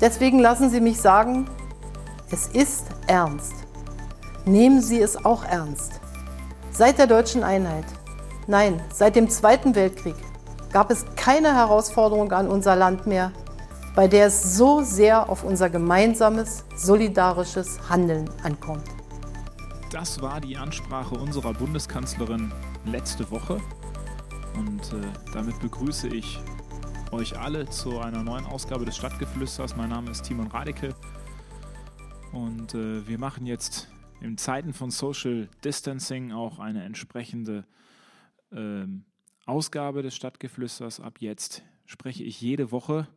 Deswegen lassen Sie mich sagen, es ist ernst. Nehmen Sie es auch ernst. Seit der deutschen Einheit, nein, seit dem Zweiten Weltkrieg gab es keine Herausforderung an unser Land mehr, bei der es so sehr auf unser gemeinsames, solidarisches Handeln ankommt. Das war die Ansprache unserer Bundeskanzlerin letzte Woche. Und äh, damit begrüße ich euch alle zu einer neuen Ausgabe des Stadtgeflüsters. Mein Name ist Timon Radeke. Und äh, wir machen jetzt in Zeiten von Social Distancing auch eine entsprechende ähm, Ausgabe des Stadtgeflüsters. Ab jetzt spreche ich jede Woche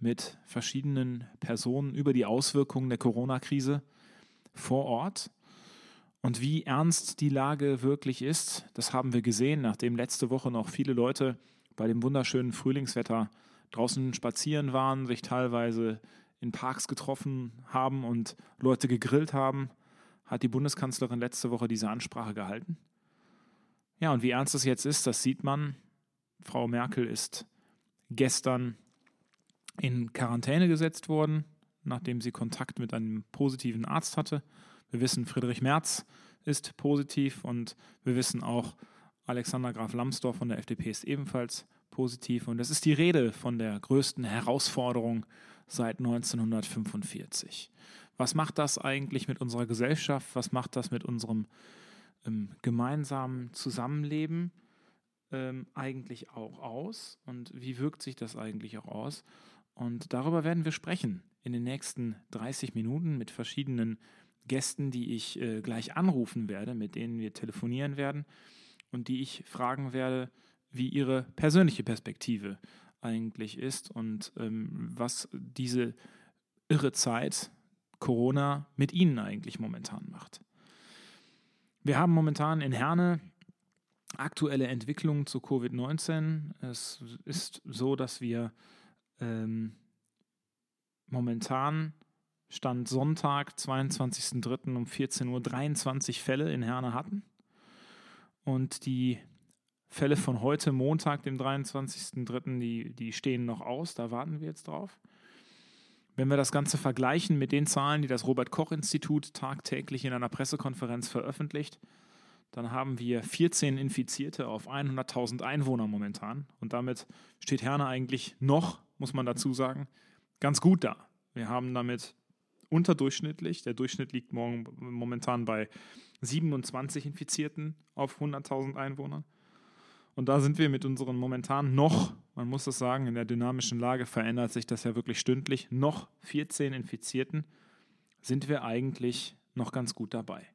mit verschiedenen Personen über die Auswirkungen der Corona-Krise vor Ort. Und wie ernst die Lage wirklich ist, das haben wir gesehen, nachdem letzte Woche noch viele Leute bei dem wunderschönen Frühlingswetter draußen spazieren waren, sich teilweise in Parks getroffen haben und Leute gegrillt haben, hat die Bundeskanzlerin letzte Woche diese Ansprache gehalten. Ja, und wie ernst es jetzt ist, das sieht man. Frau Merkel ist gestern in Quarantäne gesetzt worden, nachdem sie Kontakt mit einem positiven Arzt hatte. Wir wissen, Friedrich Merz ist positiv und wir wissen auch, Alexander Graf Lambsdorff von der FDP ist ebenfalls positiv. Und es ist die Rede von der größten Herausforderung seit 1945. Was macht das eigentlich mit unserer Gesellschaft? Was macht das mit unserem ähm, gemeinsamen Zusammenleben ähm, eigentlich auch aus? Und wie wirkt sich das eigentlich auch aus? Und darüber werden wir sprechen in den nächsten 30 Minuten mit verschiedenen Gästen, die ich äh, gleich anrufen werde, mit denen wir telefonieren werden und die ich fragen werde, wie ihre persönliche Perspektive eigentlich ist und ähm, was diese irre Zeit Corona mit ihnen eigentlich momentan macht. Wir haben momentan in Herne aktuelle Entwicklungen zu Covid-19. Es ist so, dass wir ähm, momentan Stand Sonntag, 22.03. um 14 Uhr 23 Fälle in Herne hatten. Und die Fälle von heute, Montag, dem 23.03., die, die stehen noch aus, da warten wir jetzt drauf. Wenn wir das Ganze vergleichen mit den Zahlen, die das Robert Koch Institut tagtäglich in einer Pressekonferenz veröffentlicht, dann haben wir 14 Infizierte auf 100.000 Einwohner momentan. Und damit steht Herne eigentlich noch, muss man dazu sagen, ganz gut da. Wir haben damit unterdurchschnittlich, der Durchschnitt liegt morgen, momentan bei 27 Infizierten auf 100.000 Einwohnern. Und da sind wir mit unseren momentan noch, man muss das sagen, in der dynamischen Lage verändert sich das ja wirklich stündlich, noch 14 Infizierten, sind wir eigentlich noch ganz gut dabei.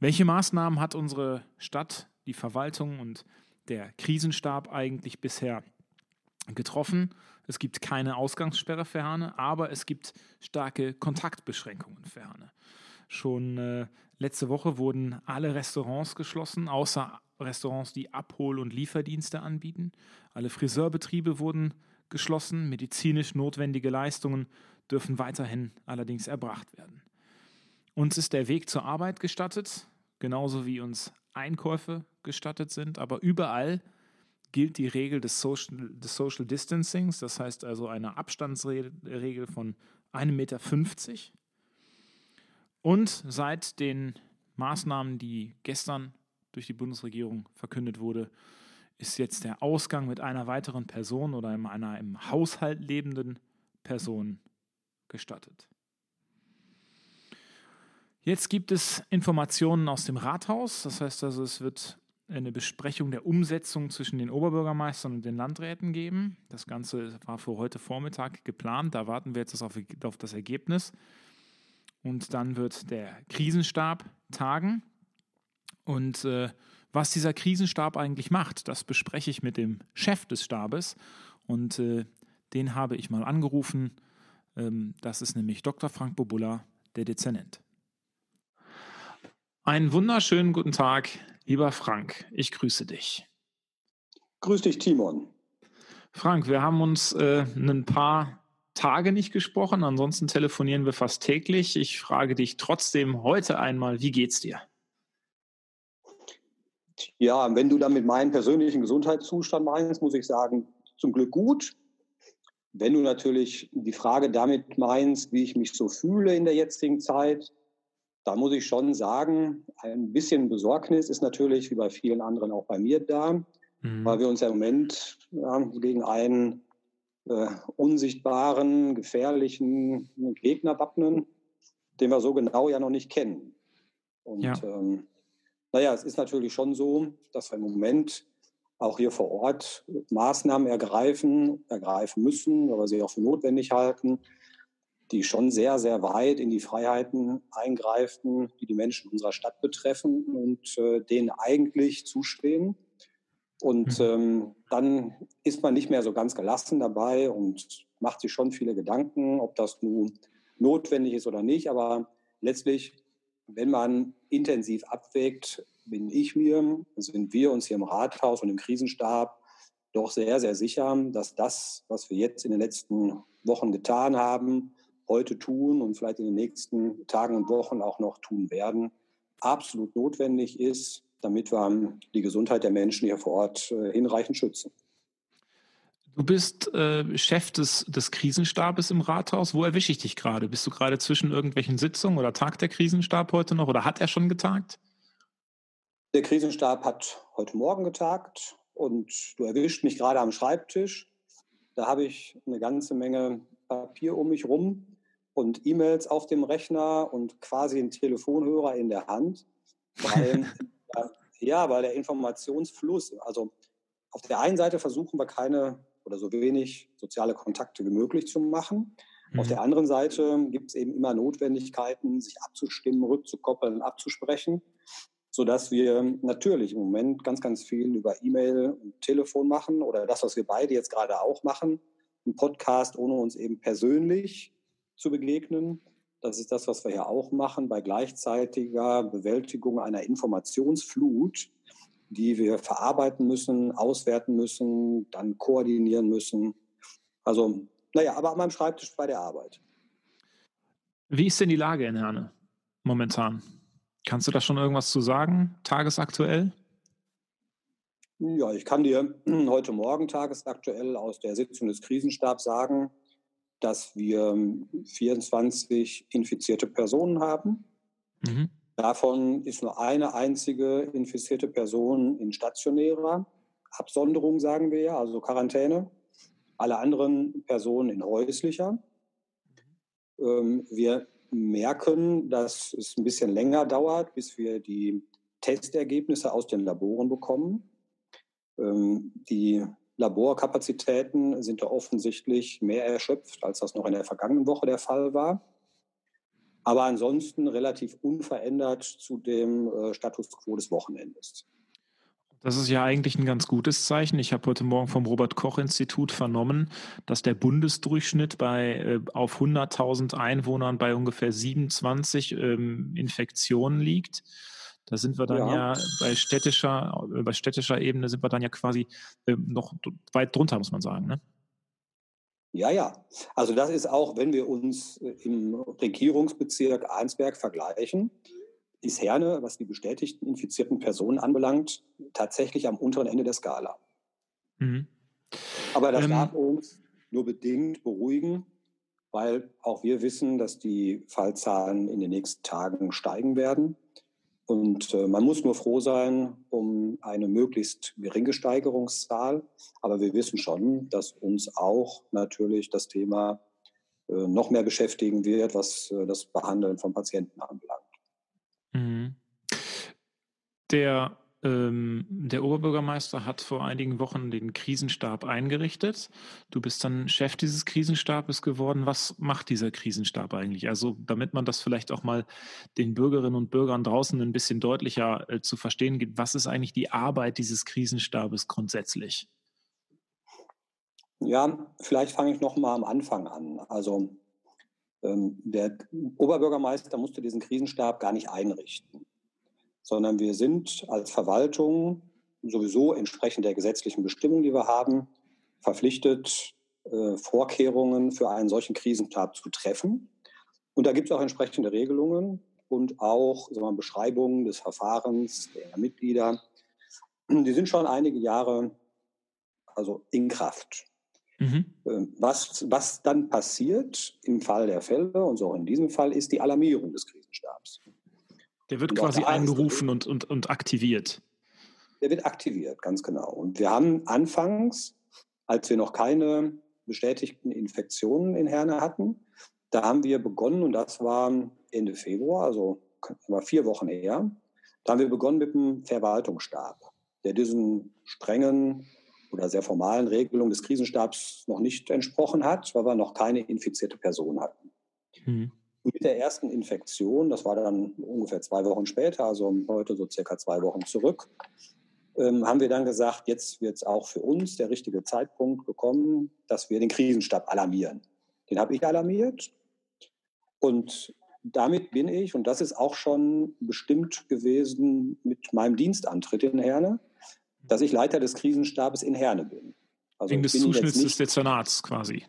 Welche Maßnahmen hat unsere Stadt, die Verwaltung und der Krisenstab eigentlich bisher getroffen? Es gibt keine Ausgangssperre für Herne, aber es gibt starke Kontaktbeschränkungen für Herne. Schon äh, letzte Woche wurden alle Restaurants geschlossen, außer Restaurants, die Abhol- und Lieferdienste anbieten. Alle Friseurbetriebe wurden geschlossen. Medizinisch notwendige Leistungen dürfen weiterhin allerdings erbracht werden. Uns ist der Weg zur Arbeit gestattet, genauso wie uns Einkäufe gestattet sind, aber überall gilt die Regel des Social, des Social Distancings, das heißt also eine Abstandsregel von 1,50 Meter. Und seit den Maßnahmen, die gestern durch die Bundesregierung verkündet wurde, ist jetzt der Ausgang mit einer weiteren Person oder einer im Haushalt lebenden Person gestattet. Jetzt gibt es Informationen aus dem Rathaus, das heißt also, es wird eine Besprechung der Umsetzung zwischen den Oberbürgermeistern und den Landräten geben. Das Ganze war für heute Vormittag geplant, da warten wir jetzt auf, das Ergebnis. Und dann wird der Krisenstab tagen. Und äh, was dieser Krisenstab eigentlich macht, das bespreche ich mit dem Chef des Stabes. Und äh, den habe ich mal angerufen. Ähm, das ist nämlich Dr. Frank Bobula, der Dezernent. Einen wunderschönen guten Tag, lieber Frank. Ich grüße dich. Grüß dich, Timon. Frank, wir haben uns äh, ein paar Tage nicht gesprochen, ansonsten telefonieren wir fast täglich. Ich frage dich trotzdem heute einmal, wie geht's dir? Ja, wenn du dann mit meinem persönlichen Gesundheitszustand meinst, muss ich sagen, zum Glück gut. Wenn du natürlich die Frage damit meinst, wie ich mich so fühle in der jetzigen Zeit, da muss ich schon sagen, ein bisschen Besorgnis ist natürlich wie bei vielen anderen auch bei mir da, mhm. weil wir uns ja im Moment ja, gegen einen äh, unsichtbaren, gefährlichen Gegner wappnen, den wir so genau ja noch nicht kennen. Und ja. ähm, naja, es ist natürlich schon so, dass wir im Moment auch hier vor Ort Maßnahmen ergreifen, ergreifen müssen, aber sie auch für notwendig halten, die schon sehr, sehr weit in die Freiheiten eingreifen, die die Menschen unserer Stadt betreffen und äh, denen eigentlich zustehen. Und mhm. ähm, dann ist man nicht mehr so ganz gelassen dabei und macht sich schon viele Gedanken, ob das nun notwendig ist oder nicht. Aber letztlich, wenn man intensiv abwägt, bin ich mir, sind wir uns hier im Rathaus und im Krisenstab doch sehr, sehr sicher, dass das, was wir jetzt in den letzten Wochen getan haben, heute tun und vielleicht in den nächsten Tagen und Wochen auch noch tun werden, absolut notwendig ist, damit wir die Gesundheit der Menschen hier vor Ort äh, hinreichend schützen. Du bist äh, Chef des, des Krisenstabes im Rathaus. Wo erwische ich dich gerade? Bist du gerade zwischen irgendwelchen Sitzungen oder tagt der Krisenstab heute noch oder hat er schon getagt? Der Krisenstab hat heute Morgen getagt und du erwischt mich gerade am Schreibtisch. Da habe ich eine ganze Menge Papier um mich rum und E-Mails auf dem Rechner und quasi einen Telefonhörer in der Hand. Weil, ja, weil der Informationsfluss, also auf der einen Seite versuchen wir keine oder so wenig soziale Kontakte wie möglich zu machen. Mhm. Auf der anderen Seite gibt es eben immer Notwendigkeiten, sich abzustimmen, rückzukoppeln, abzusprechen, sodass wir natürlich im Moment ganz, ganz viel über E-Mail und Telefon machen oder das, was wir beide jetzt gerade auch machen, ein Podcast, ohne uns eben persönlich zu begegnen. Das ist das, was wir ja auch machen bei gleichzeitiger Bewältigung einer Informationsflut, die wir verarbeiten müssen, auswerten müssen, dann koordinieren müssen. Also, naja, aber an meinem Schreibtisch bei der Arbeit. Wie ist denn die Lage in Herne momentan? Kannst du da schon irgendwas zu sagen, tagesaktuell? Ja, ich kann dir heute Morgen tagesaktuell aus der Sitzung des Krisenstabs sagen, dass wir 24 infizierte Personen haben. Mhm. Davon ist nur eine einzige infizierte Person in stationärer Absonderung, sagen wir ja, also Quarantäne. Alle anderen Personen in häuslicher. Ähm, wir merken, dass es ein bisschen länger dauert, bis wir die Testergebnisse aus den Laboren bekommen. Ähm, die Laborkapazitäten sind da offensichtlich mehr erschöpft, als das noch in der vergangenen Woche der Fall war aber ansonsten relativ unverändert zu dem äh, Status quo des Wochenendes. Das ist ja eigentlich ein ganz gutes Zeichen. Ich habe heute Morgen vom Robert Koch Institut vernommen, dass der Bundesdurchschnitt bei äh, auf 100.000 Einwohnern bei ungefähr 27 ähm, Infektionen liegt. Da sind wir dann ja, ja bei städtischer äh, bei städtischer Ebene sind wir dann ja quasi äh, noch weit drunter, muss man sagen. Ne? Ja, ja. Also das ist auch, wenn wir uns äh, im Regierungsbezirk Arnsberg vergleichen, ist Herne, was die bestätigten infizierten Personen anbelangt, tatsächlich am unteren Ende der Skala. Mhm. Aber das ähm, darf uns nur bedingt beruhigen, weil auch wir wissen, dass die Fallzahlen in den nächsten Tagen steigen werden. Und äh, man muss nur froh sein um eine möglichst geringe Steigerungszahl. Aber wir wissen schon, dass uns auch natürlich das Thema äh, noch mehr beschäftigen wird, was äh, das Behandeln von Patienten anbelangt. Mhm. Der ähm, der Oberbürgermeister hat vor einigen Wochen den Krisenstab eingerichtet. Du bist dann Chef dieses Krisenstabes geworden. Was macht dieser Krisenstab eigentlich? Also, damit man das vielleicht auch mal den Bürgerinnen und Bürgern draußen ein bisschen deutlicher äh, zu verstehen gibt, was ist eigentlich die Arbeit dieses Krisenstabes grundsätzlich? Ja, vielleicht fange ich noch mal am Anfang an. Also, ähm, der Oberbürgermeister musste diesen Krisenstab gar nicht einrichten sondern wir sind als Verwaltung sowieso entsprechend der gesetzlichen Bestimmungen, die wir haben, verpflichtet, äh, Vorkehrungen für einen solchen Krisenstab zu treffen. Und da gibt es auch entsprechende Regelungen und auch wir, Beschreibungen des Verfahrens der Mitglieder. Die sind schon einige Jahre also in Kraft. Mhm. Ähm, was, was dann passiert im Fall der Fälle, und so auch in diesem Fall, ist die Alarmierung des Krisenstabs. Der wird und quasi eingerufen und, und, und aktiviert. Der wird aktiviert, ganz genau. Und wir haben anfangs, als wir noch keine bestätigten Infektionen in Herne hatten, da haben wir begonnen, und das war Ende Februar, also war vier Wochen her, da haben wir begonnen mit dem Verwaltungsstab, der diesen strengen oder sehr formalen Regelungen des Krisenstabs noch nicht entsprochen hat, weil wir noch keine infizierte Person hatten. Mhm. Mit der ersten Infektion, das war dann ungefähr zwei Wochen später, also heute so circa zwei Wochen zurück, ähm, haben wir dann gesagt, jetzt wird es auch für uns der richtige Zeitpunkt gekommen, dass wir den Krisenstab alarmieren. Den habe ich alarmiert und damit bin ich, und das ist auch schon bestimmt gewesen mit meinem Dienstantritt in Herne, dass ich Leiter des Krisenstabes in Herne bin. Also Wegen des Zuschnitts des Dezernats quasi.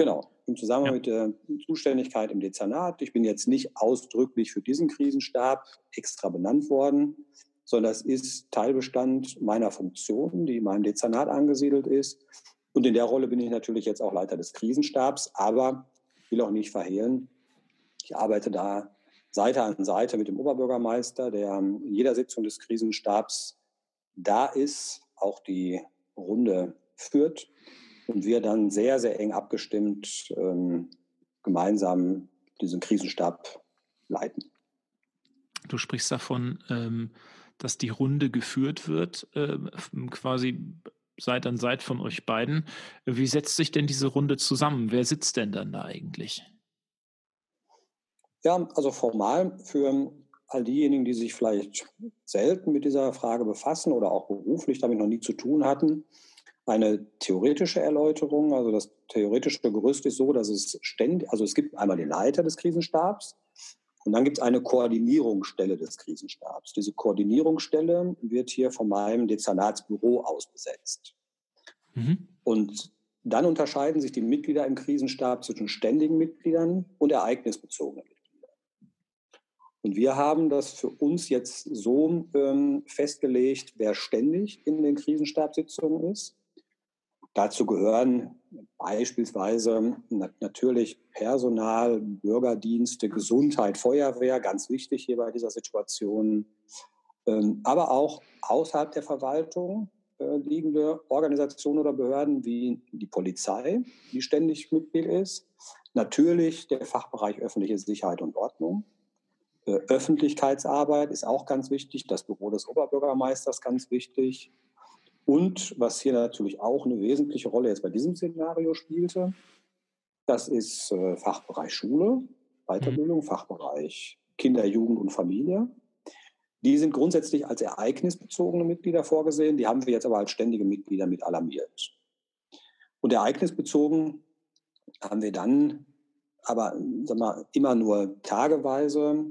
Genau, im Zusammenhang ja. mit der Zuständigkeit im Dezernat. Ich bin jetzt nicht ausdrücklich für diesen Krisenstab extra benannt worden, sondern es ist Teilbestand meiner Funktion, die in meinem Dezernat angesiedelt ist. Und in der Rolle bin ich natürlich jetzt auch Leiter des Krisenstabs, aber ich will auch nicht verhehlen, ich arbeite da Seite an Seite mit dem Oberbürgermeister, der in jeder Sitzung des Krisenstabs da ist, auch die Runde führt und wir dann sehr, sehr eng abgestimmt ähm, gemeinsam diesen Krisenstab leiten. Du sprichst davon, ähm, dass die Runde geführt wird, äh, quasi Seite an Seite von euch beiden. Wie setzt sich denn diese Runde zusammen? Wer sitzt denn dann da eigentlich? Ja, also formal für all diejenigen, die sich vielleicht selten mit dieser Frage befassen oder auch beruflich damit noch nie zu tun hatten, eine theoretische Erläuterung. Also das theoretische Gerüst ist so, dass es ständig, also es gibt einmal den Leiter des Krisenstabs und dann gibt es eine Koordinierungsstelle des Krisenstabs. Diese Koordinierungsstelle wird hier von meinem Dezernatsbüro aus besetzt. Mhm. Und dann unterscheiden sich die Mitglieder im Krisenstab zwischen ständigen Mitgliedern und ereignisbezogenen Mitgliedern. Und wir haben das für uns jetzt so ähm, festgelegt, wer ständig in den Krisenstabssitzungen ist. Dazu gehören beispielsweise natürlich Personal, Bürgerdienste, Gesundheit, Feuerwehr, ganz wichtig hier bei dieser Situation, ähm, aber auch außerhalb der Verwaltung äh, liegende Organisationen oder Behörden wie die Polizei, die ständig Mitglied ist, natürlich der Fachbereich öffentliche Sicherheit und Ordnung, äh, Öffentlichkeitsarbeit ist auch ganz wichtig, das Büro des Oberbürgermeisters ganz wichtig. Und was hier natürlich auch eine wesentliche Rolle jetzt bei diesem Szenario spielte, das ist äh, Fachbereich Schule, Weiterbildung, mhm. Fachbereich Kinder, Jugend und Familie. Die sind grundsätzlich als ereignisbezogene Mitglieder vorgesehen, die haben wir jetzt aber als ständige Mitglieder mit alarmiert. Und ereignisbezogen haben wir dann aber sag mal, immer nur tageweise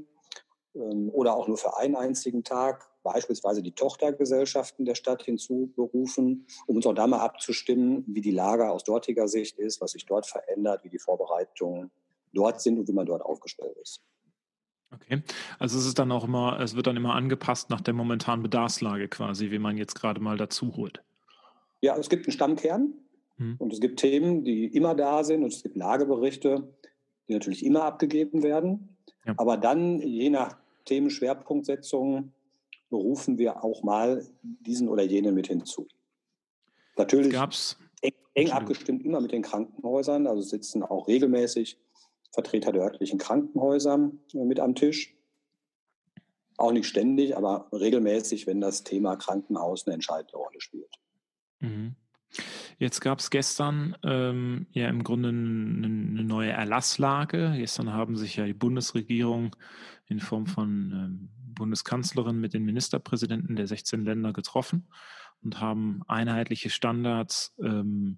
ähm, oder auch nur für einen einzigen Tag beispielsweise die Tochtergesellschaften der Stadt hinzuberufen, um uns auch da mal abzustimmen, wie die Lage aus dortiger Sicht ist, was sich dort verändert, wie die Vorbereitungen dort sind und wie man dort aufgestellt ist. Okay, also es ist dann auch immer, es wird dann immer angepasst nach der momentanen Bedarfslage quasi, wie man jetzt gerade mal dazu holt. Ja, es gibt einen Stammkern hm. und es gibt Themen, die immer da sind und es gibt Lageberichte, die natürlich immer abgegeben werden. Ja. Aber dann, je nach Themenschwerpunktsetzung, berufen wir auch mal diesen oder jenen mit hinzu. Natürlich Gab's, eng, eng abgestimmt immer mit den Krankenhäusern, also sitzen auch regelmäßig Vertreter der örtlichen Krankenhäuser äh, mit am Tisch. Auch nicht ständig, aber regelmäßig, wenn das Thema Krankenhaus eine entscheidende Rolle spielt. Mhm. Jetzt gab es gestern ähm, ja im Grunde eine, eine, neue Erlasslage. Gestern haben sich ja die Bundesregierung in Form von ähm, Bundeskanzlerin mit den Ministerpräsidenten der 16 Länder getroffen und haben einheitliche Standards, ähm,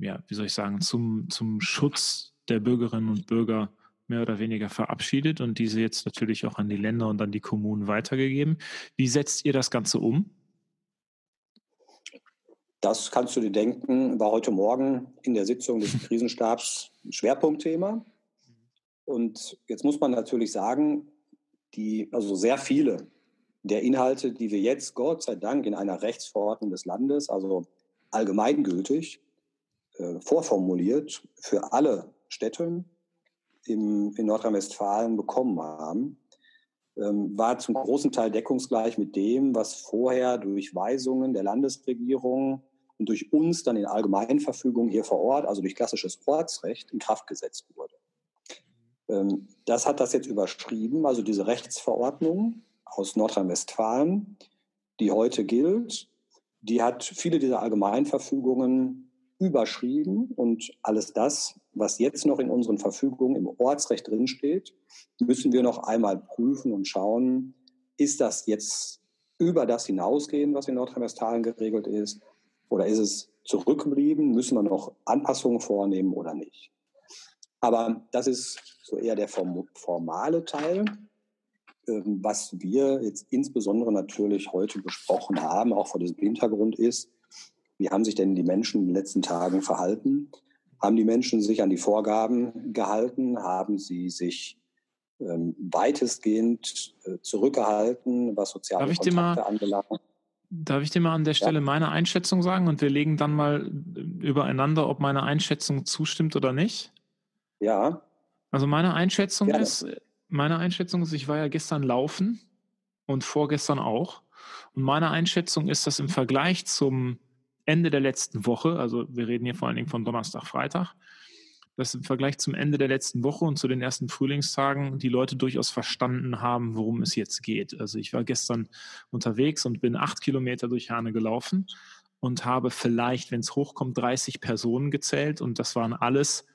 ja, wie soll ich sagen, zum, zum Schutz der Bürgerinnen und Bürger mehr oder weniger verabschiedet und diese jetzt natürlich auch an die Länder und an die Kommunen weitergegeben. Wie setzt ihr das Ganze um? Das kannst du dir denken, war heute Morgen in der Sitzung des Krisenstabs ein Schwerpunktthema. Und jetzt muss man natürlich sagen, die, also sehr viele der Inhalte, die wir jetzt Gott sei Dank in einer Rechtsverordnung des Landes, also allgemeingültig, äh, vorformuliert für alle Städte im, in Nordrhein-Westfalen bekommen haben, ähm, war zum großen Teil deckungsgleich mit dem, was vorher durch Weisungen der Landesregierung und durch uns dann in Allgemeinverfügung hier vor Ort, also durch klassisches Ortsrecht, in Kraft gesetzt wurde. Ähm, das hat das jetzt überschrieben, also diese Rechtsverordnung aus Nordrhein-Westfalen, die heute gilt, die hat viele dieser Allgemeinverfügungen überschrieben und alles das, was jetzt noch in unseren Verfügungen im Ortsrecht drinsteht, müssen wir noch einmal prüfen und schauen, ist das jetzt über das hinausgehen, was in Nordrhein-Westfalen geregelt ist, oder ist es zurückgeblieben? Müssen wir noch Anpassungen vornehmen oder nicht? Aber das ist so eher der formale Teil. Ähm, was wir jetzt insbesondere natürlich heute besprochen haben, auch vor diesem Hintergrund ist, wie haben sich denn die Menschen in den letzten Tagen verhalten? Haben die Menschen sich an die Vorgaben gehalten? Haben sie sich ähm, weitestgehend äh, zurückgehalten, was soziale Darf Kontakte mal, anbelangt? Darf ich dir mal an der Stelle ja. meine Einschätzung sagen und wir legen dann mal übereinander, ob meine Einschätzung zustimmt oder nicht? Ja. Also meine Einschätzung Gerne. ist, meine Einschätzung ist, ich war ja gestern laufen und vorgestern auch. Und meine Einschätzung ist, dass im Vergleich zum Ende der letzten Woche, also wir reden hier vor allen Dingen von Donnerstag, Freitag, dass im Vergleich zum Ende der letzten Woche und zu den ersten Frühlingstagen die Leute durchaus verstanden haben, worum es jetzt geht. Also ich war gestern unterwegs und bin acht Kilometer durch Herne gelaufen und habe vielleicht, wenn es hochkommt, 30 Personen gezählt und das waren alles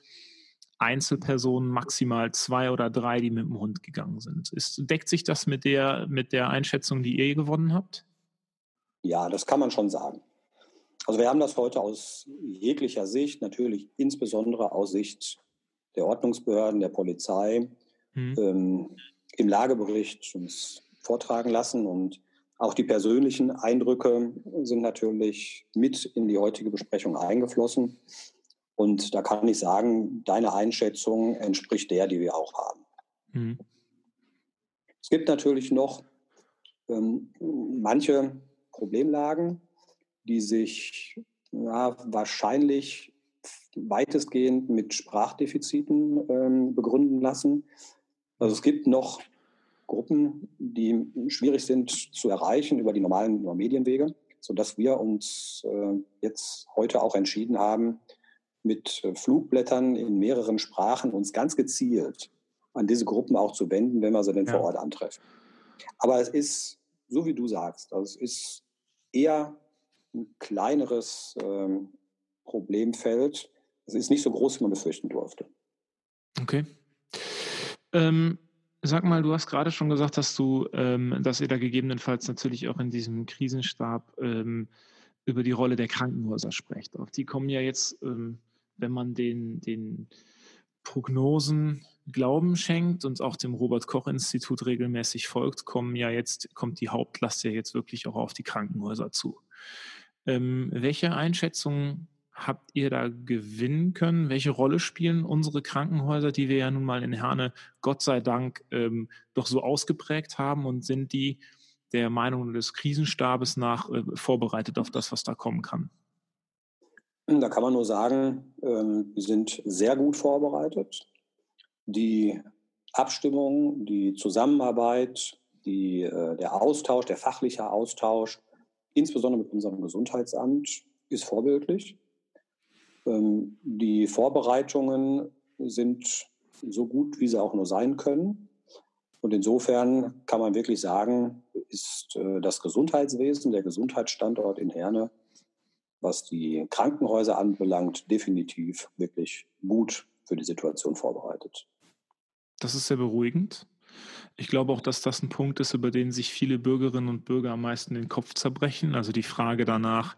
Einzelpersonen, maximal zwei oder drei, die mit dem Hund gegangen sind. Ist, deckt sich das mit der, mit der Einschätzung, die ihr gewonnen habt? Ja, das kann man schon sagen. Also wir haben das heute aus jeglicher Sicht, natürlich insbesondere aus Sicht der Ordnungsbehörden, der Polizei, mhm. ähm, im Lagebericht uns vortragen lassen. Und auch die persönlichen Eindrücke sind natürlich mit in die heutige Besprechung eingeflossen. Und da kann ich sagen, deine Einschätzung entspricht der, die wir auch haben. Mhm. Es gibt natürlich noch ähm, manche Problemlagen, die sich ja, wahrscheinlich weitestgehend mit Sprachdefiziten ähm, begründen lassen. Also es gibt noch Gruppen, die schwierig sind zu erreichen über die normalen Medienwege, sodass wir uns äh, jetzt heute auch entschieden haben, mit Flugblättern in mehreren Sprachen uns ganz gezielt an diese Gruppen auch zu wenden, wenn wir sie denn ja. vor Ort antreffen. Aber es ist, so wie du sagst, also es ist eher ein kleineres ähm, Problemfeld. Es ist nicht so groß, wie man befürchten durfte. Okay. Ähm, sag mal, du hast gerade schon gesagt, dass du, ähm, dass ihr da gegebenenfalls natürlich auch in diesem Krisenstab ähm, über die Rolle der Krankenhäuser sprecht. Auf die kommen ja jetzt, ähm, wenn man den, den Prognosen Glauben schenkt und auch dem Robert Koch Institut regelmäßig folgt, kommen ja jetzt, kommt die Hauptlast ja jetzt wirklich auch auf die Krankenhäuser zu. Ähm, welche Einschätzung habt ihr da gewinnen können? Welche Rolle spielen unsere Krankenhäuser, die wir ja nun mal in Herne Gott sei Dank ähm, doch so ausgeprägt haben und sind die der Meinung des Krisenstabes nach äh, vorbereitet auf das, was da kommen kann? Da kann man nur sagen, ähm, wir sind sehr gut vorbereitet. Die Abstimmung, die Zusammenarbeit, die, äh, der Austausch, der fachliche Austausch insbesondere mit unserem Gesundheitsamt, ist vorbildlich. Ähm, die Vorbereitungen sind so gut, wie sie auch nur sein können. Und insofern kann man wirklich sagen, ist äh, das Gesundheitswesen, der Gesundheitsstandort in Herne, was die Krankenhäuser anbelangt, definitiv wirklich gut für die Situation vorbereitet. Das ist sehr beruhigend. Ich glaube auch, dass das ein Punkt ist, über den sich viele Bürgerinnen und Bürger am meisten den Kopf zerbrechen. Also die Frage danach,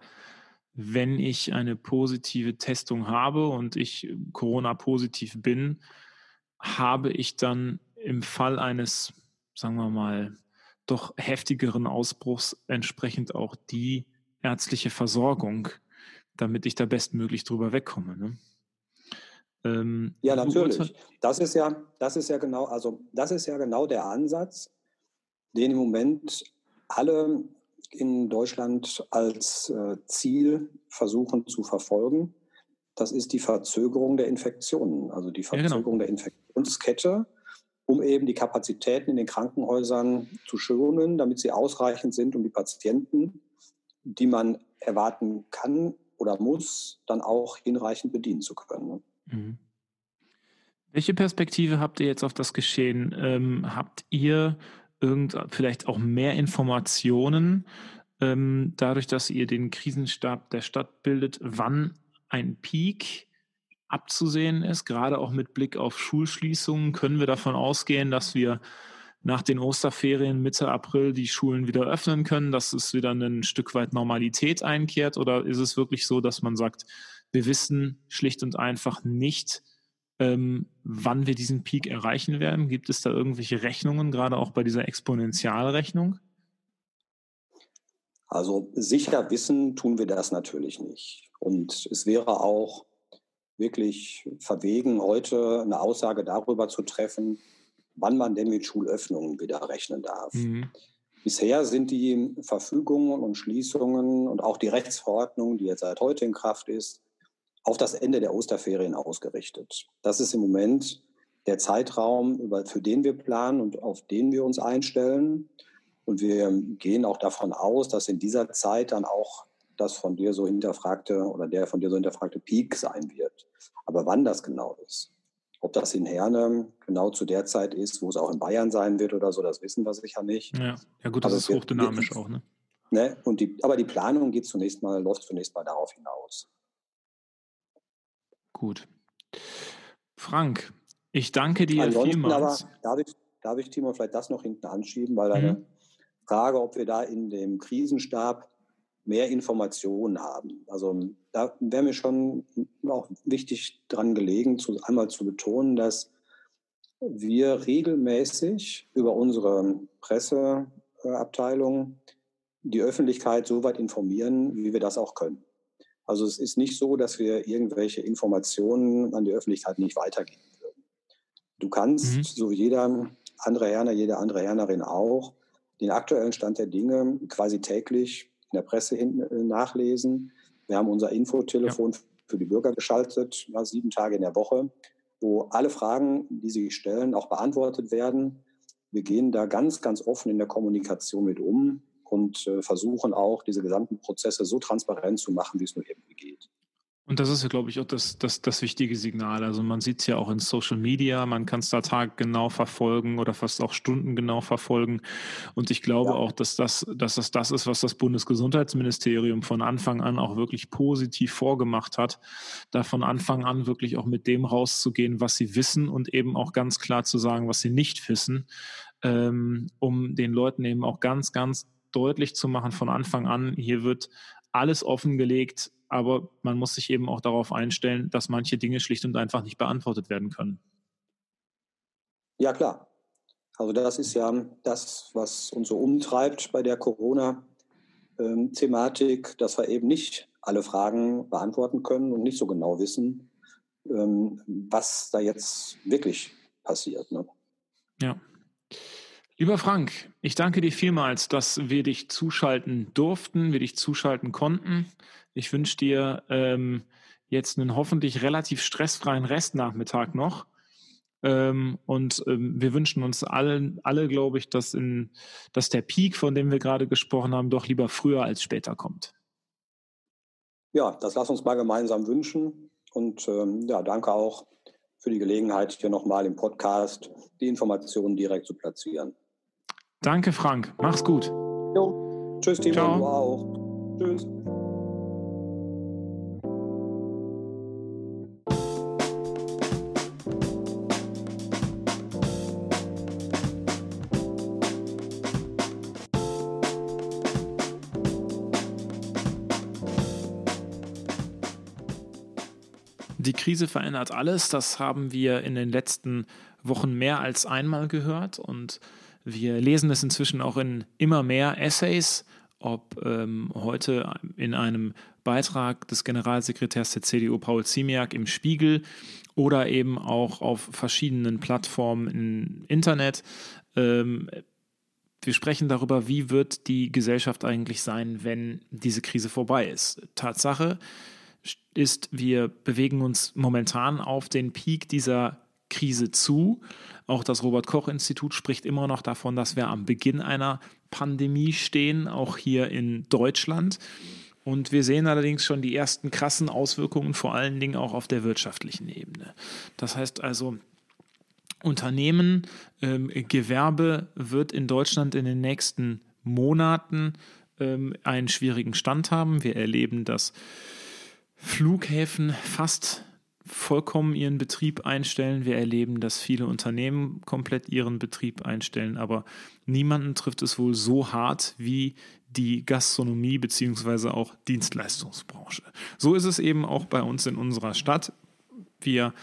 wenn ich eine positive Testung habe und ich Corona-positiv bin, habe ich dann im Fall eines, sagen wir mal, doch heftigeren Ausbruchs entsprechend auch die ärztliche Versorgung, damit ich da bestmöglich drüber wegkomme. Ne? Ähm, ja, natürlich. Das ist ja, das ist ja genau, also das ist ja genau der Ansatz, den im Moment alle in Deutschland als äh, Ziel versuchen zu verfolgen, das ist die Verzögerung der Infektionen, also die Verzögerung ja, genau. der Infektionskette, um eben die Kapazitäten in den Krankenhäusern zu schonen, damit sie ausreichend sind, um die Patienten, die man erwarten kann oder muss, dann auch hinreichend bedienen zu können. Ne? Mhm. Welche Perspektive habt ihr jetzt auf das Geschehen? Ähm, habt ihr irgend, vielleicht auch mehr Informationen ähm, dadurch, dass ihr den Krisenstab der Stadt bildet, wann ein Peak abzusehen ist, gerade auch mit Blick auf Schulschließungen, können wir davon ausgehen, dass wir nach den Osterferien Mitte April die Schulen wieder öffnen können, dass es wieder ein Stück weit Normalität einkehrt? Oder ist es wirklich so, dass man sagt, wir wissen schlicht und einfach nicht, ähm, wann wir diesen Peak erreichen werden? Gibt es da irgendwelche Rechnungen, gerade auch bei dieser Exponentialrechnung? Also sicher wissen tun wir das natürlich nicht. Und es wäre auch wirklich verwegen, heute eine Aussage darüber zu treffen, wann man denn mit Schulöffnungen wieder rechnen darf. Mhm. Bisher sind die Verfügungen und Schließungen und auch die Rechtsverordnung, die jetzt seit heute in Kraft ist, auf das Ende der Osterferien ausgerichtet. Das ist im Moment der Zeitraum, für den wir planen und auf den wir uns einstellen. Und wir gehen auch davon aus, dass in dieser Zeit dann auch das von dir so hinterfragte oder der von dir so hinterfragte Peak sein wird. Aber wann das genau ist, ob das in Herne genau zu der Zeit ist, wo es auch in Bayern sein wird oder so, das wissen wir sicher nicht. Ja, ja gut, das aber ist hochdynamisch wird, auch, ne? ne? Und die, aber die Planung geht zunächst mal, läuft zunächst mal darauf hinaus. Gut. Frank, ich danke dir Ansonsten vielmals. Aber darf ich, darf ich, Timo, vielleicht das noch hinten anschieben, weil deine mhm. Frage, ob wir da in dem Krisenstab mehr Informationen haben. Also da wäre mir schon auch wichtig dran gelegen, zu, einmal zu betonen, dass wir regelmäßig über unsere Presseabteilung die Öffentlichkeit so weit informieren, wie wir das auch können. Also es ist nicht so, dass wir irgendwelche Informationen an die Öffentlichkeit nicht weitergeben würden. Du kannst, mhm. so wie jeder andere Herner, jede andere Hernerin auch, den aktuellen Stand der Dinge quasi täglich in der Presse hin, äh, nachlesen. Wir haben unser Infotelefon ja. für die Bürger geschaltet, ja, sieben Tage in der Woche, wo alle Fragen, die sie stellen, auch beantwortet werden. Wir gehen da ganz, ganz offen in der Kommunikation mit um und äh, versuchen auch, diese gesamten Prozesse so transparent zu machen, wie es nur irgendwie geht. Und das ist ja, glaube ich, auch das, das, das wichtige Signal. Also man sieht es ja auch in Social Media, man kann es da taggenau verfolgen oder fast auch stundengenau verfolgen. Und ich glaube ja. auch, dass das, dass das das ist, was das Bundesgesundheitsministerium von Anfang an auch wirklich positiv vorgemacht hat, da von Anfang an wirklich auch mit dem rauszugehen, was sie wissen und eben auch ganz klar zu sagen, was sie nicht wissen, ähm, um den Leuten eben auch ganz, ganz deutlich zu machen von Anfang an, hier wird alles offengelegt, aber man muss sich eben auch darauf einstellen, dass manche Dinge schlicht und einfach nicht beantwortet werden können. Ja, klar. Also das ist ja das, was uns so umtreibt bei der Corona-Thematik, dass wir eben nicht alle Fragen beantworten können und nicht so genau wissen, ähm, was da jetzt wirklich passiert. Ne? Ja. Lieber Frank, ich danke dir vielmals, dass wir dich zuschalten durften, wir dich zuschalten konnten. Ich wünsche dir ähm, jetzt einen hoffentlich relativ stressfreien Restnachmittag noch. Ähm, und ähm, wir wünschen uns allen, alle, glaube ich, dass, in, dass der Peak, von dem wir gerade gesprochen haben, doch lieber früher als später kommt. Ja, das lass uns mal gemeinsam wünschen. Und ähm, ja, danke auch für die Gelegenheit, hier nochmal im Podcast die Informationen direkt zu platzieren. Danke, Frank. Mach's gut. Jo. Tschüss, Timo. Ciao. Du auch. Tschüss. Die Krise verändert alles. Das haben wir in den letzten Wochen mehr als einmal gehört und wir lesen es inzwischen auch in immer mehr Essays, ob ähm, heute in einem Beitrag des Generalsekretärs der CDU Paul Ziemiak im Spiegel oder eben auch auf verschiedenen Plattformen im Internet. Ähm, wir sprechen darüber, wie wird die Gesellschaft eigentlich sein, wenn diese Krise vorbei ist. Tatsache, ist, wir bewegen uns momentan auf den Peak dieser Krise zu. Auch das Robert Koch Institut spricht immer noch davon, dass wir am Beginn einer Pandemie stehen, auch hier in Deutschland. Und wir sehen allerdings schon die ersten krassen Auswirkungen, vor allen Dingen auch auf der wirtschaftlichen Ebene. Das heißt also, Unternehmen, ähm, Gewerbe wird in Deutschland in den nächsten Monaten ähm, einen schwierigen Stand haben. Wir erleben, dass Flughäfen fast vollkommen ihren Betrieb einstellen. Wir erleben, dass viele Unternehmen komplett ihren Betrieb einstellen, aber niemanden trifft es wohl so hart wie die Gastronomie bzw. auch Dienstleistungsbranche. So ist es eben auch bei uns in unserer Stadt. Wir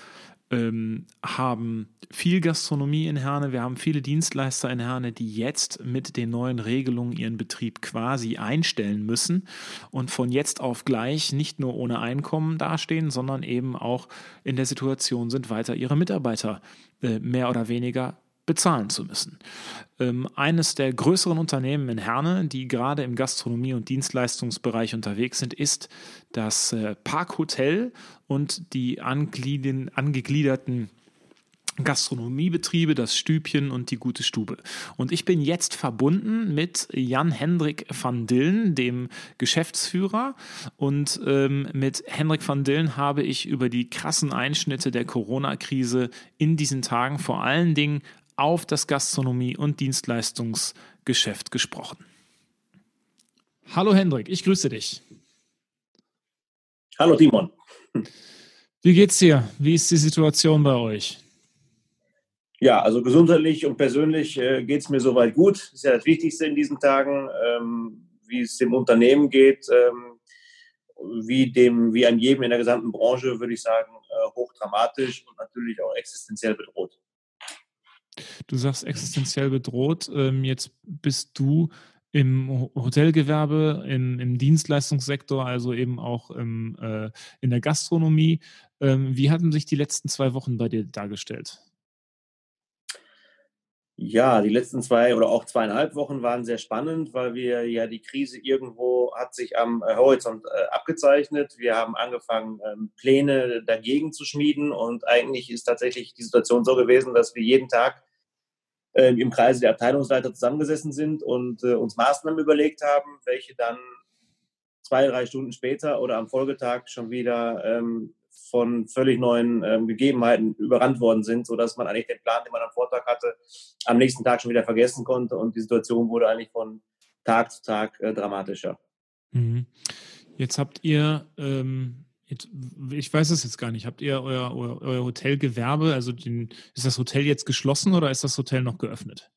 ähm, haben viel Gastronomie in Herne, wir haben viele Dienstleister in Herne, die jetzt mit den neuen Regelungen ihren Betrieb quasi einstellen müssen und von jetzt auf gleich nicht nur ohne Einkommen dastehen, sondern eben auch in der Situation sind, weiter ihre Mitarbeiter äh, mehr oder weniger bezahlen zu müssen. Ähm, eines der größeren Unternehmen in Herne, die gerade im Gastronomie- und Dienstleistungsbereich unterwegs sind, ist das äh, Parkhotel und die angegliederten Gastronomiebetriebe, das Stübchen und die gute Stube. Und ich bin jetzt verbunden mit Jan Hendrik van Dillen, dem Geschäftsführer. Und ähm, mit Hendrik van Dillen habe ich über die krassen Einschnitte der Corona-Krise in diesen Tagen vor allen Dingen auf das Gastronomie- und Dienstleistungsgeschäft gesprochen. Hallo Hendrik, ich grüße dich. Hallo Timon. Wie geht's dir? Wie ist die Situation bei euch? Ja, also gesundheitlich und persönlich äh, geht es mir soweit gut. Das ist ja das Wichtigste in diesen Tagen, ähm, wie es dem Unternehmen geht, ähm, wie, dem, wie an jedem in der gesamten Branche, würde ich sagen, äh, hochdramatisch und natürlich auch existenziell bedroht. Du sagst existenziell bedroht. Ähm, jetzt bist du im Hotelgewerbe, im, im Dienstleistungssektor, also eben auch im, äh, in der Gastronomie. Ähm, wie hatten sich die letzten zwei Wochen bei dir dargestellt? Ja, die letzten zwei oder auch zweieinhalb Wochen waren sehr spannend, weil wir ja die Krise irgendwo hat sich am äh, Horizont äh, abgezeichnet. Wir haben angefangen, ähm, Pläne dagegen zu schmieden und eigentlich ist tatsächlich die Situation so gewesen, dass wir jeden Tag äh, im Kreise der Abteilungsleiter zusammengesessen sind und äh, uns Maßnahmen überlegt haben, welche dann zwei, drei Stunden später oder am Folgetag schon wieder ähm, von völlig neuen ähm, Gegebenheiten überrannt worden sind, sodass man eigentlich den Plan, den man am Vortag hatte, am nächsten Tag schon wieder vergessen konnte und die Situation wurde eigentlich von Tag zu Tag äh, dramatischer. Mhm. Jetzt habt ihr ähm, ich weiß es jetzt gar nicht. Habt ihr euer, euer, euer Hotelgewerbe, also den, ist das Hotel jetzt geschlossen oder ist das Hotel noch geöffnet?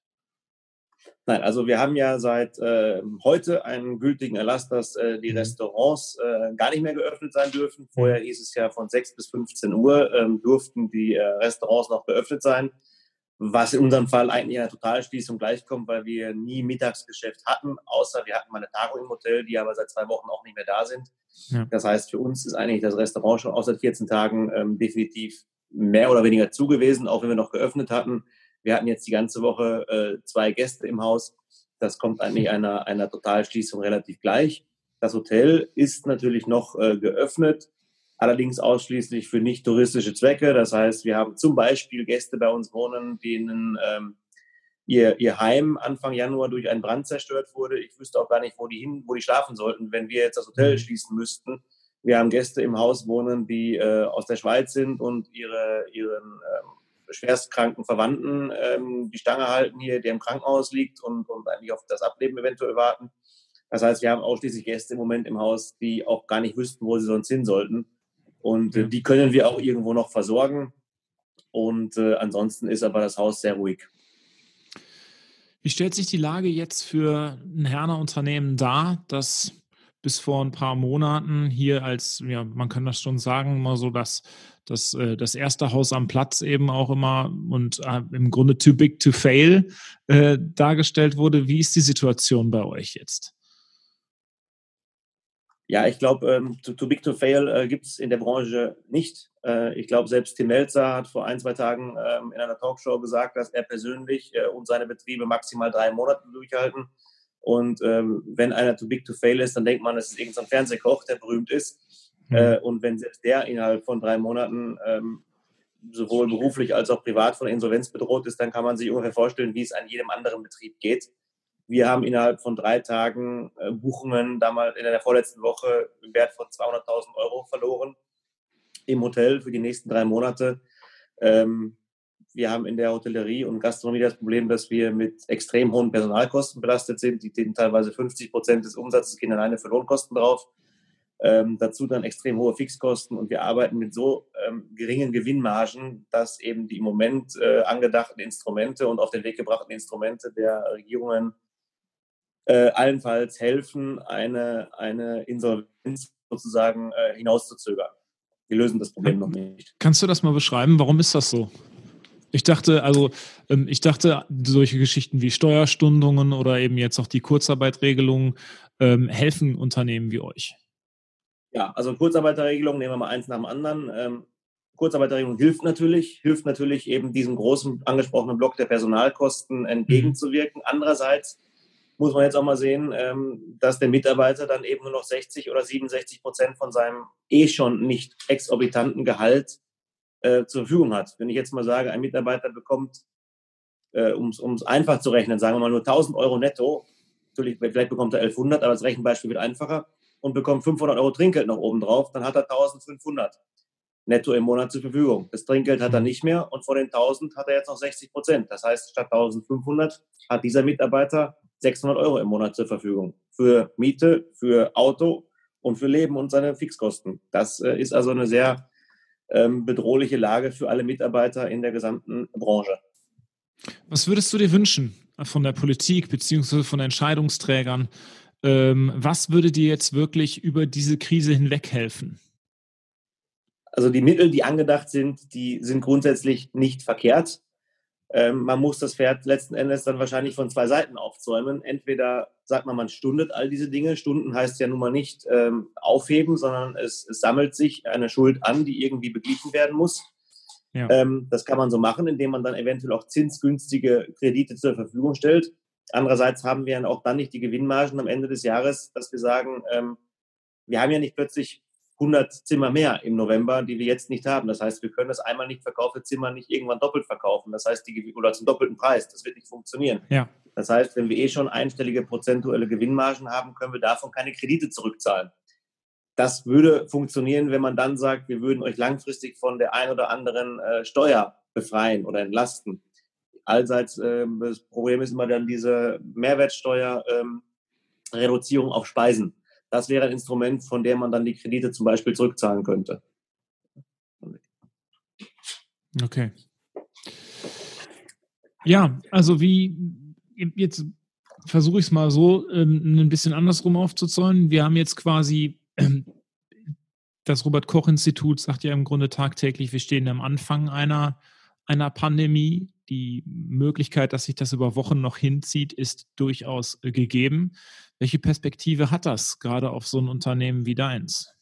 Nein, also wir haben ja seit äh, heute einen gültigen Erlass, dass äh, die mhm. Restaurants äh, gar nicht mehr geöffnet sein dürfen. Vorher mhm. hieß es ja von 6 bis 15 Uhr ähm, durften die äh, Restaurants noch geöffnet sein was in unserem Fall eigentlich einer Totalschließung gleichkommt, weil wir nie Mittagsgeschäft hatten, außer wir hatten mal eine Tagung im Hotel, die aber seit zwei Wochen auch nicht mehr da sind. Ja. Das heißt, für uns ist eigentlich das Restaurant schon außer 14 Tagen ähm, definitiv mehr oder weniger zugewiesen, auch wenn wir noch geöffnet hatten. Wir hatten jetzt die ganze Woche äh, zwei Gäste im Haus. Das kommt eigentlich einer, einer Totalschließung relativ gleich. Das Hotel ist natürlich noch äh, geöffnet allerdings ausschließlich für nicht touristische Zwecke. Das heißt, wir haben zum Beispiel Gäste bei uns wohnen, denen ähm, ihr, ihr Heim Anfang Januar durch einen Brand zerstört wurde. Ich wüsste auch gar nicht, wo die hin, wo die schlafen sollten, wenn wir jetzt das Hotel mhm. schließen müssten. Wir haben Gäste im Haus wohnen, die äh, aus der Schweiz sind und ihre, ihren ähm, schwerstkranken Verwandten ähm, die Stange halten hier, der im Krankenhaus liegt und, und eigentlich auf das Ableben eventuell warten. Das heißt, wir haben ausschließlich Gäste im Moment im Haus, die auch gar nicht wüssten, wo sie sonst hin sollten. Und äh, die können wir auch irgendwo noch versorgen. Und äh, ansonsten ist aber das Haus sehr ruhig. Wie stellt sich die Lage jetzt für ein Herner Unternehmen dar, das bis vor ein paar Monaten hier als, ja, man kann das schon sagen, mal so das, das, äh, das erste Haus am Platz eben auch immer und äh, im Grunde too big to fail äh, dargestellt wurde. Wie ist die Situation bei euch jetzt? Ja, ich glaube, ähm, too, too, big to fail äh, gibt es in der Branche nicht. Äh, ich glaube, selbst Tim Melzer hat vor ein, zwei Tagen ähm, in einer Talkshow gesagt, dass er persönlich äh, und seine Betriebe maximal drei Monate durchhalten. Und ähm, wenn einer too big to fail ist, dann denkt man, es ist irgendein Fernsehkoch, der berühmt ist. Mhm. Und wenn selbst der innerhalb von drei Monaten ähm, sowohl beruflich als auch privat von Insolvenz bedroht ist, dann kann man sich ungefähr vorstellen, wie es an jedem anderen Betrieb geht. Wir haben innerhalb von drei Tagen äh, Buchungen damals in der vorletzten Woche im Wert von 200.000 Euro verloren im Hotel für die nächsten drei Monate. Ähm, wir haben in der Hotellerie und Gastronomie das Problem, dass wir mit extrem hohen Personalkosten belastet sind. Die gehen teilweise 50 Prozent des Umsatzes gehen alleine für Lohnkosten drauf. Ähm, dazu dann extrem hohe Fixkosten und wir arbeiten mit so ähm, geringen Gewinnmargen, dass eben die im Moment äh, angedachten Instrumente und auf den Weg gebrachten Instrumente der Regierungen äh, allenfalls helfen, eine, eine Insolvenz sozusagen äh, hinauszuzögern. Wir lösen das Problem noch nicht. Kannst du das mal beschreiben? Warum ist das so? Ich dachte, also ähm, ich dachte, solche Geschichten wie Steuerstundungen oder eben jetzt auch die Kurzarbeitregelung ähm, helfen Unternehmen wie euch. Ja, also Kurzarbeiterregelung, nehmen wir mal eins nach dem anderen. Ähm, Kurzarbeiterregelung hilft natürlich, hilft natürlich eben diesem großen angesprochenen Block der Personalkosten entgegenzuwirken. Andererseits muss man jetzt auch mal sehen, ähm, dass der Mitarbeiter dann eben nur noch 60 oder 67 Prozent von seinem eh schon nicht exorbitanten Gehalt äh, zur Verfügung hat. Wenn ich jetzt mal sage, ein Mitarbeiter bekommt, äh, um es einfach zu rechnen, sagen wir mal nur 1000 Euro netto, natürlich, vielleicht bekommt er 1100, aber das Rechenbeispiel wird einfacher und bekommt 500 Euro Trinkgeld noch oben drauf, dann hat er 1500 netto im Monat zur Verfügung. Das Trinkgeld hat er nicht mehr und vor den 1000 hat er jetzt noch 60 Prozent. Das heißt, statt 1500 hat dieser Mitarbeiter 600 Euro im Monat zur Verfügung für Miete, für Auto und für Leben und seine Fixkosten. Das äh, ist also eine sehr ähm, bedrohliche Lage für alle Mitarbeiter in der gesamten Branche. Was würdest du dir wünschen von der Politik bzw. von Entscheidungsträgern? Ähm, was würde dir jetzt wirklich über diese Krise hinweg helfen? Also die Mittel, die angedacht sind, die sind grundsätzlich nicht verkehrt. Ähm, man muss das Pferd letzten Endes dann wahrscheinlich von zwei Seiten aufzäumen. Entweder sagt man, man stundet all diese Dinge. Stunden heißt ja nun mal nicht ähm, aufheben, sondern es, es, sammelt sich eine Schuld an, die irgendwie beglichen werden muss. Ja. Ähm, das kann man so machen, indem man dann eventuell auch zinsgünstige Kredite zur Verfügung stellt. Andererseits haben wir auch dann nicht die Gewinnmargen am Ende des Jahres, dass wir sagen, ähm, wir haben ja nicht plötzlich 100 Zimmer mehr im November, die wir jetzt nicht haben. Das heißt, wir können das einmal nicht verkaufte Zimmer nicht irgendwann doppelt verkaufen. Das heißt, die, oder zum doppelten Preis. Das wird nicht funktionieren. Ja. Das heißt, wenn wir eh schon einstellige prozentuelle Gewinnmargen haben, können wir davon keine Kredite zurückzahlen. Das würde funktionieren, wenn man dann sagt, wir würden euch langfristig von der ein oder anderen äh, Steuer befreien oder entlasten. Allseits äh, das Problem ist immer dann diese Mehrwertsteuer-Reduzierung ähm, auf Speisen das wäre ein Instrument, von dem man dann die Kredite zum Beispiel zurückzahlen könnte. Okay. Ja, also wie jetzt versuche ich es mal so ähm, ein bisschen andersrum aufzuzäunen. Wir haben jetzt quasi ähm, das Robert Koch Institut sagt ja im Grunde tagtäglich, wir stehen am Anfang einer, einer Pandemie. Die Möglichkeit, dass sich das über Wochen noch hinzieht, ist durchaus äh, gegeben. Welche Perspektive hat das gerade auf so ein Unternehmen wie deins?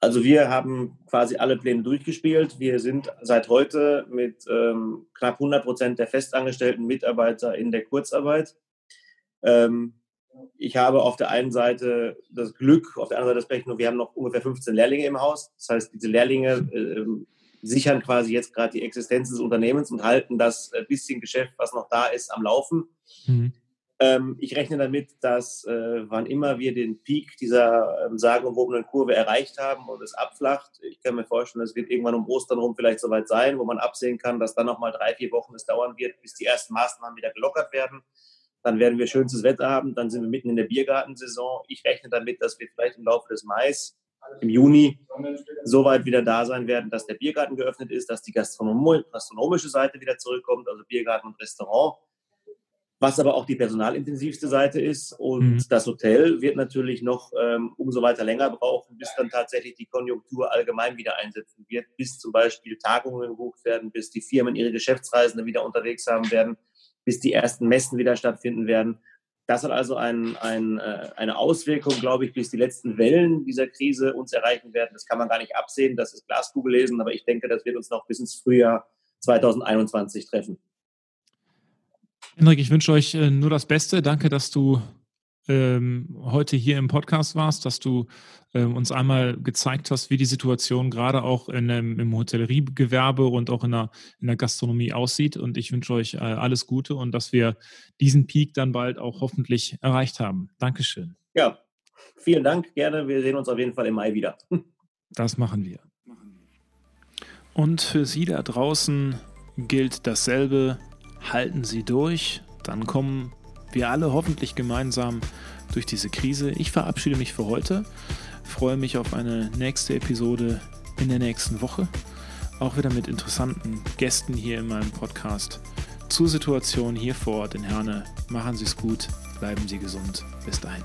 Also wir haben quasi alle Pläne durchgespielt. Wir sind seit heute mit ähm, knapp 100 Prozent der festangestellten Mitarbeiter in der Kurzarbeit. Ähm, ich habe auf der einen Seite das Glück, auf der anderen Seite das Pech, wir haben noch ungefähr 15 Lehrlinge im Haus. Das heißt, diese Lehrlinge äh, sichern quasi jetzt gerade die Existenz des Unternehmens und halten das äh, bisschen Geschäft, was noch da ist, am Laufen. Mhm. Ähm, ich rechne damit, dass äh, wann immer wir den Peak dieser ähm, sagenumwobenen Kurve erreicht haben und es abflacht, ich kann mir vorstellen, es wird irgendwann um Ostern rum vielleicht soweit sein, wo man absehen kann, dass dann nochmal drei, vier Wochen es dauern wird, bis die ersten Maßnahmen wieder gelockert werden. Dann werden wir schönstes Wetter haben, dann sind wir mitten in der Biergartensaison. Ich rechne damit, dass wir vielleicht im Laufe des Mais, im Juni, so weit wieder da sein werden, dass der Biergarten geöffnet ist, dass die gastronomische Seite wieder zurückkommt, also Biergarten und Restaurant was aber auch die personalintensivste Seite ist. Und mhm. das Hotel wird natürlich noch ähm, umso weiter länger brauchen, bis dann tatsächlich die Konjunktur allgemein wieder einsetzen wird, bis zum Beispiel Tagungen gebucht werden, bis die Firmen ihre Geschäftsreisende wieder unterwegs haben werden, bis die ersten Messen wieder stattfinden werden. Das hat also ein, ein, äh, eine Auswirkung, glaube ich, bis die letzten Wellen dieser Krise uns erreichen werden. Das kann man gar nicht absehen, das ist Glaskugel lesen, aber ich denke, das wird uns noch bis ins Frühjahr 2021 treffen. Henrik, ich wünsche euch äh, nur das Beste. Danke, dass du ähm, heute hier im Podcast warst, dass du ähm, uns einmal gezeigt hast, wie die Situation gerade auch in, ähm, im Hotelleriegewerbe und auch in der, in der Gastronomie aussieht. Und ich wünsche euch äh, alles Gute und dass wir diesen Peak dann bald auch hoffentlich erreicht haben. Dankeschön. Ja, vielen Dank. Gerne. Wir sehen uns auf jeden Fall im Mai wieder. Das machen wir. Und für Sie da draußen gilt dasselbe. Halten Sie durch, dann kommen wir alle hoffentlich gemeinsam durch diese Krise. Ich verabschiede mich für heute, freue mich auf eine nächste Episode in der nächsten Woche. Auch wieder mit interessanten Gästen hier in meinem Podcast zur Situation hier vor Ort in Herne. Machen Sie es gut, bleiben Sie gesund. Bis dahin.